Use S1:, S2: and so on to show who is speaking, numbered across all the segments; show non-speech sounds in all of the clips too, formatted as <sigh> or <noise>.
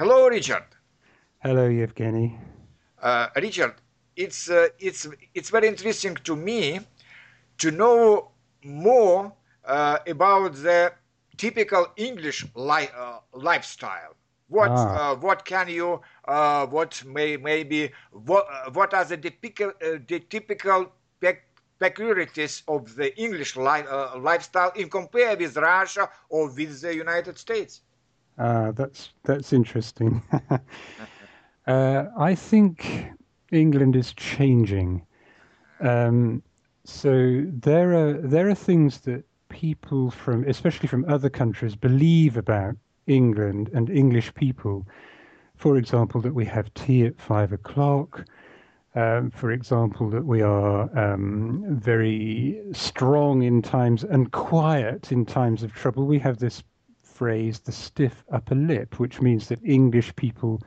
S1: Hello, Richard.
S2: Hello, Yevgeny.
S1: Uh, Richard, it's uh, it's it's very interesting to me to know more uh, about the typical English li- uh, lifestyle. What
S2: Ah.
S1: uh, what can you uh, what may maybe what what are the typical uh, the typical pec- peculiarities of the English li- uh, lifestyle in compare with Russia or with the United States?
S2: Uh, that's that's interesting. <laughs> <laughs> uh, I think England is changing. Um, so there are there are things that people from, especially from other countries, believe about England and English people. For example, that we have tea at five o'clock. Um, for example, that we are um, very strong in times and quiet in times of trouble. We have this phrase, the stiff upper lip, which means that English people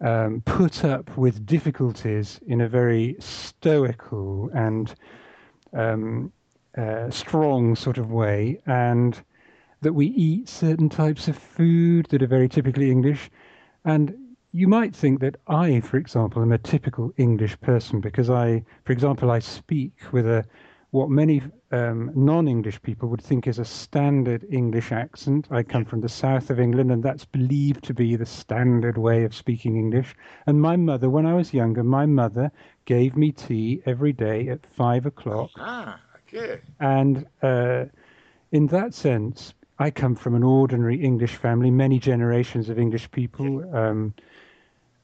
S2: um, put up with difficulties in a very stoical and um, uh, strong sort of way, and that we eat certain types of food that are very typically English. And you might think that I, for example, am a typical English person because I, for example, I speak with a what many um, non-English people would think is a standard English accent. I come from the south of England, and that's believed to be the standard way of speaking English. And my mother, when I was younger, my mother gave me tea every day at five o'clock,
S1: Ah, okay.
S2: and uh, in that sense, I come from an ordinary English family, many generations of English people. Um,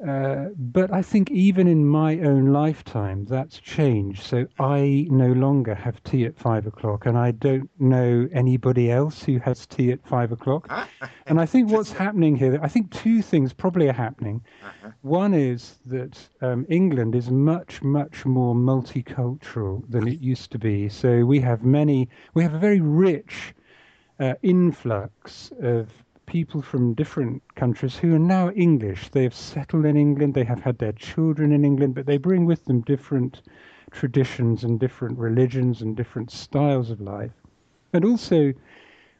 S2: uh, but I think even in my own lifetime, that's changed. So I no longer have tea at five o'clock, and I don't know anybody else who has tea at five o'clock.
S1: Ah, <laughs>
S2: And I think what's happening here, I think two things probably are happening.
S1: uh-huh.
S2: One is that um, England is much, much more multicultural than it used to be. So we have many, we have a very rich uh, influx of people from different countries who are now English. They have settled in England, they have had their children in England, but they bring with them different traditions and different religions and different styles of life. And also,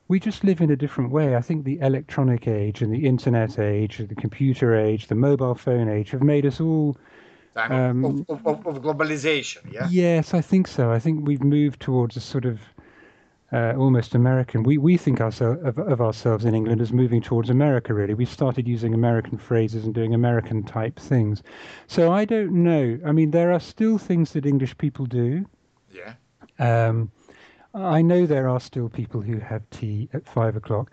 S2: we just live in a different way. I think the electronic age and the internet age, the computer age, the mobile phone age have made us all. Um,
S1: of, of, of, of globalization, yeah?
S2: Yes, I think so. I think we've moved towards a sort of uh, almost American. We we think of, of ourselves in England as moving towards America. Really, we started using American phrases and doing American type things. So I don't know. I mean, there are still things that English people do.
S1: Yeah.
S2: Um, I know there are still people who have tea at five o'clock,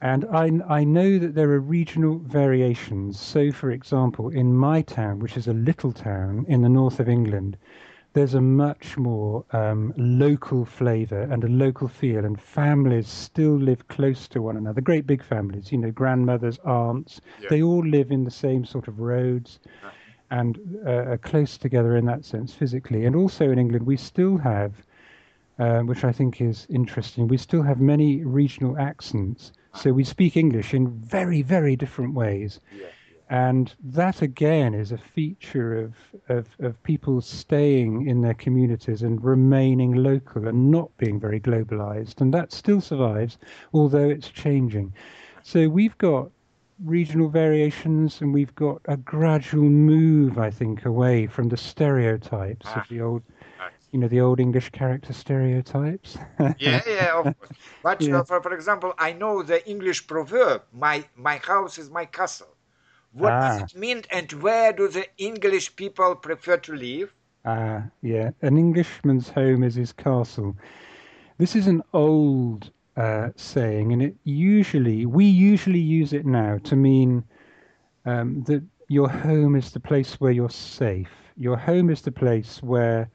S2: and I, I know that there are regional variations. So, for example, in my town, which is a little town in the north of England, there's a much more um, local flavour and a local feel, and families still live close to one another. Great big families, you know, grandmothers, aunts,
S1: Yeah.
S2: they all live in the same sort of roads and uh, are close together in that sense physically. And also in England, we still have, um, which I think is interesting, we still have many regional accents. So we speak English in very, very different ways.
S1: Yeah.
S2: And that again is a feature of, of, of people staying in their communities and remaining local and not being very globalized. And that still survives, although it's changing. So we've got regional variations and we've got a gradual move, I think, away from the stereotypes of
S1: Ah.
S2: the old, you know, the old English character stereotypes.
S1: yeah, yeah, of course. <laughs> But
S2: Yeah.
S1: uh, for, for example, I know the English proverb, my, my house is my castle. What does
S2: Ah.
S1: it mean and where do the English people prefer to live?
S2: Ah, yeah. An Englishman's home is his castle. This is an old uh, saying, and it usually we usually use it now to mean um, that your home is the place where you're safe. Your home is the place where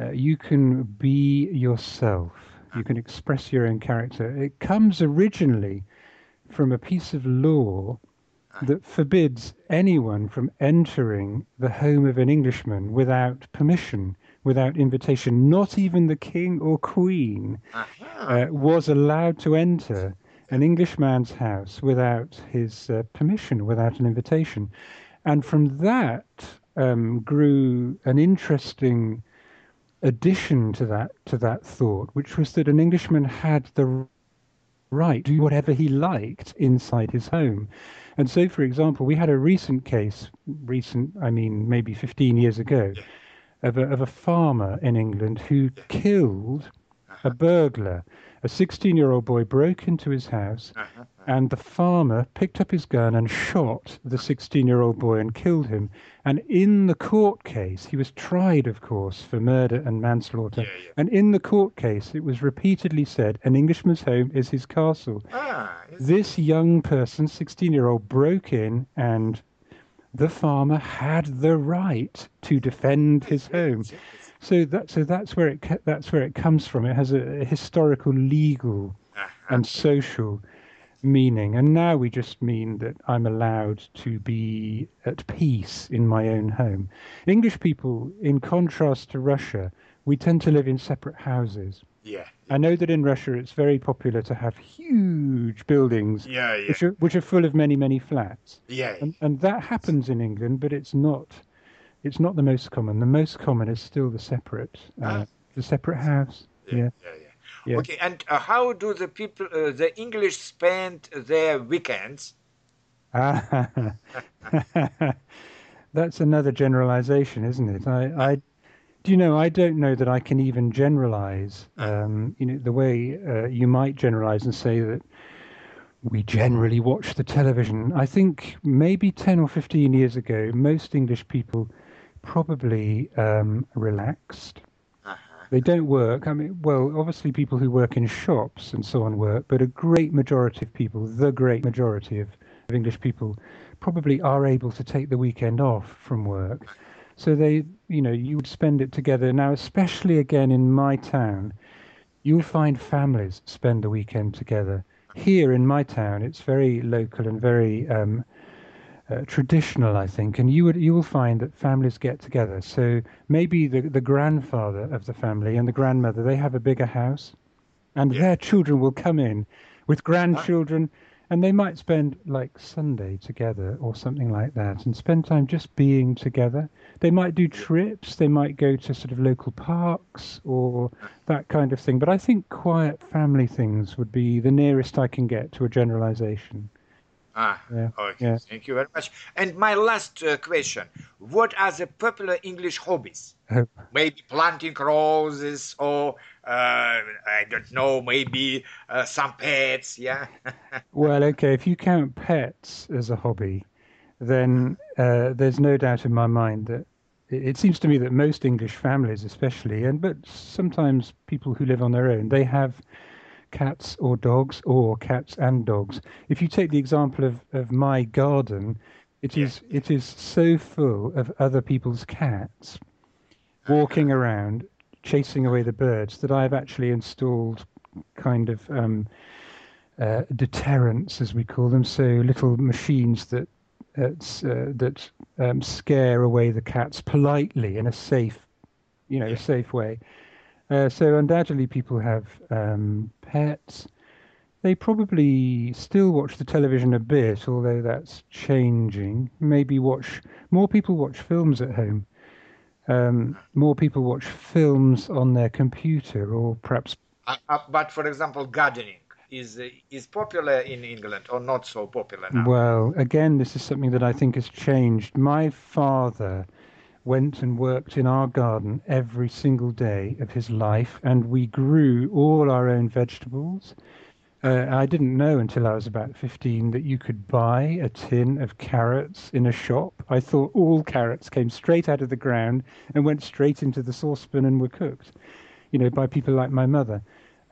S2: uh, you can be yourself. You can express your own character. It comes originally from a piece of law that forbids anyone from entering the home of an Englishman without permission, without invitation. Not even the king or queen uh, was allowed to enter an Englishman's house without his uh, permission, without an invitation. And from that um, grew an interesting addition to that to that thought, which was that an Englishman had the right do whatever he liked inside his home. And so, for example, we had a recent case, recent, I mean, maybe 15 years ago, of a, of a farmer in England who killed a burglar. A 16 year old boy broke into his house,
S1: Uh-huh.
S2: and the farmer picked up his gun and shot the 16 year old boy and killed him. And in the court case, he was tried, of course, for murder and manslaughter.
S1: Yeah, yeah.
S2: And in the court case, it was repeatedly said an Englishman's home is his castle.
S1: Ah,
S2: This young person, 16 year old, broke in and the farmer had the right to defend his <laughs> home. So that so that's where it that's where it comes from. It has a, a historical, legal,
S1: Uh-huh.
S2: and social meaning. And now we just mean that I'm allowed to be at peace in my own home. English people, in contrast to Russia, we tend to live in separate houses.
S1: yeah,
S2: I know that in Russia it's very popular to have huge buildings
S1: yeah, yeah,
S2: which are, which are full of many, many flats.
S1: yeah.
S2: And, and that happens in England, but it's not it's not the most common. The most common is still the separate uh,
S1: Ah.
S2: the separate house.
S1: yeah,
S2: Yeah.
S1: yeah, yeah.
S2: Yeah.
S1: Okay, and uh, how do the people, uh, the English, spend their weekends?
S2: Ah, <laughs> that's another generalization, isn't it? I, I, do you know? I don't know that I can even generalize. Um, you know, the way uh, you might generalize and say that we generally watch the television. I think maybe ten or fifteen years ago, most English people probably um, relaxed.
S1: Uh-huh.
S2: They don't work. I mean, well, obviously, people who work in shops and so on work, but a great majority of people, the great majority of, of English people, probably are able to take the weekend off from work. So they, you know, you would spend it together. Now, especially again in my town, you'll find families spend the weekend together. Here in my town, it's very local and very um, uh, traditional, I think, and you would you will find that families get together. So maybe the the grandfather of the family and the grandmother they have a bigger house, and
S1: Yeah.
S2: their children will come in with grandchildren, and they might spend like Sunday together or something like that, and spend time just being together. They might do trips. They might go to sort of local parks or that kind of thing. But I think quiet family things would be the nearest I can get to a generalization.
S1: Ah,
S2: Yeah,
S1: okay.
S2: yeah.
S1: Thank you very much. And my last uh, question: What are the popular English hobbies? <laughs> Maybe planting roses, or uh, I don't know, maybe uh, some pets. Yeah. <laughs>
S2: Well, okay, if you count pets as a hobby, then uh, there's no doubt in my mind that it seems to me that most English families, especially, and but sometimes people who live on their own, they have cats or dogs or cats and dogs. If you take the example of, of my garden, it
S1: Yeah.
S2: is it is so full of other people's cats <laughs> walking around chasing away the birds that I've actually installed kind of um, uh, deterrents, as we call them, so little machines that uh, uh, that um, scare away the cats politely in a safe, you know,
S1: Yeah.
S2: a safe way. Uh, so undoubtedly, people have um, pets. They probably still watch the television a bit, although that's changing. Maybe watch more people watch films at home. Um, more people watch films on their computer, or perhaps
S1: Uh, uh, but for example, gardening is uh, is popular in England or not so popular now.
S2: Well, again, this is something that I think has changed. My father went and worked in our garden every single day of his life, and we grew all our own vegetables. Uh, I didn't know until I was about 15 that you could buy a tin of carrots in a shop. I thought all carrots came straight out of the ground and went straight into the saucepan and were cooked, you know, by people like my mother.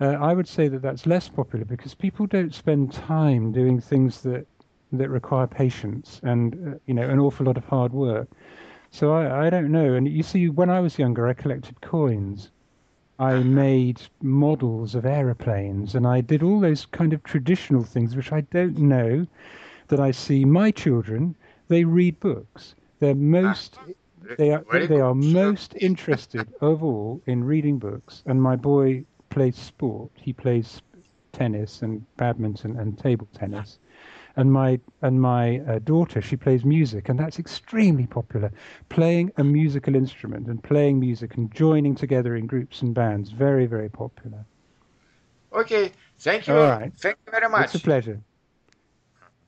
S2: Uh, I would say that that's less popular because people don't spend time doing things that that require patience and uh, you know an awful lot of hard work. So I, I don't know. And you see, when I was younger, I collected coins. I uh-huh. made models of aeroplanes, and I did all those kind of traditional things, which I don't know that I see my children. They read books. They're ah, most they are they are most interested <laughs> of all in reading books. And my boy plays sport. He plays tennis and badminton and table tennis. And my and my uh, daughter, she plays music, and that's extremely popular. Playing a musical instrument and playing music and joining together in groups and bands, very very popular.
S1: Okay, Thank you.
S2: All right.
S1: Thank you very much.
S2: It's a pleasure.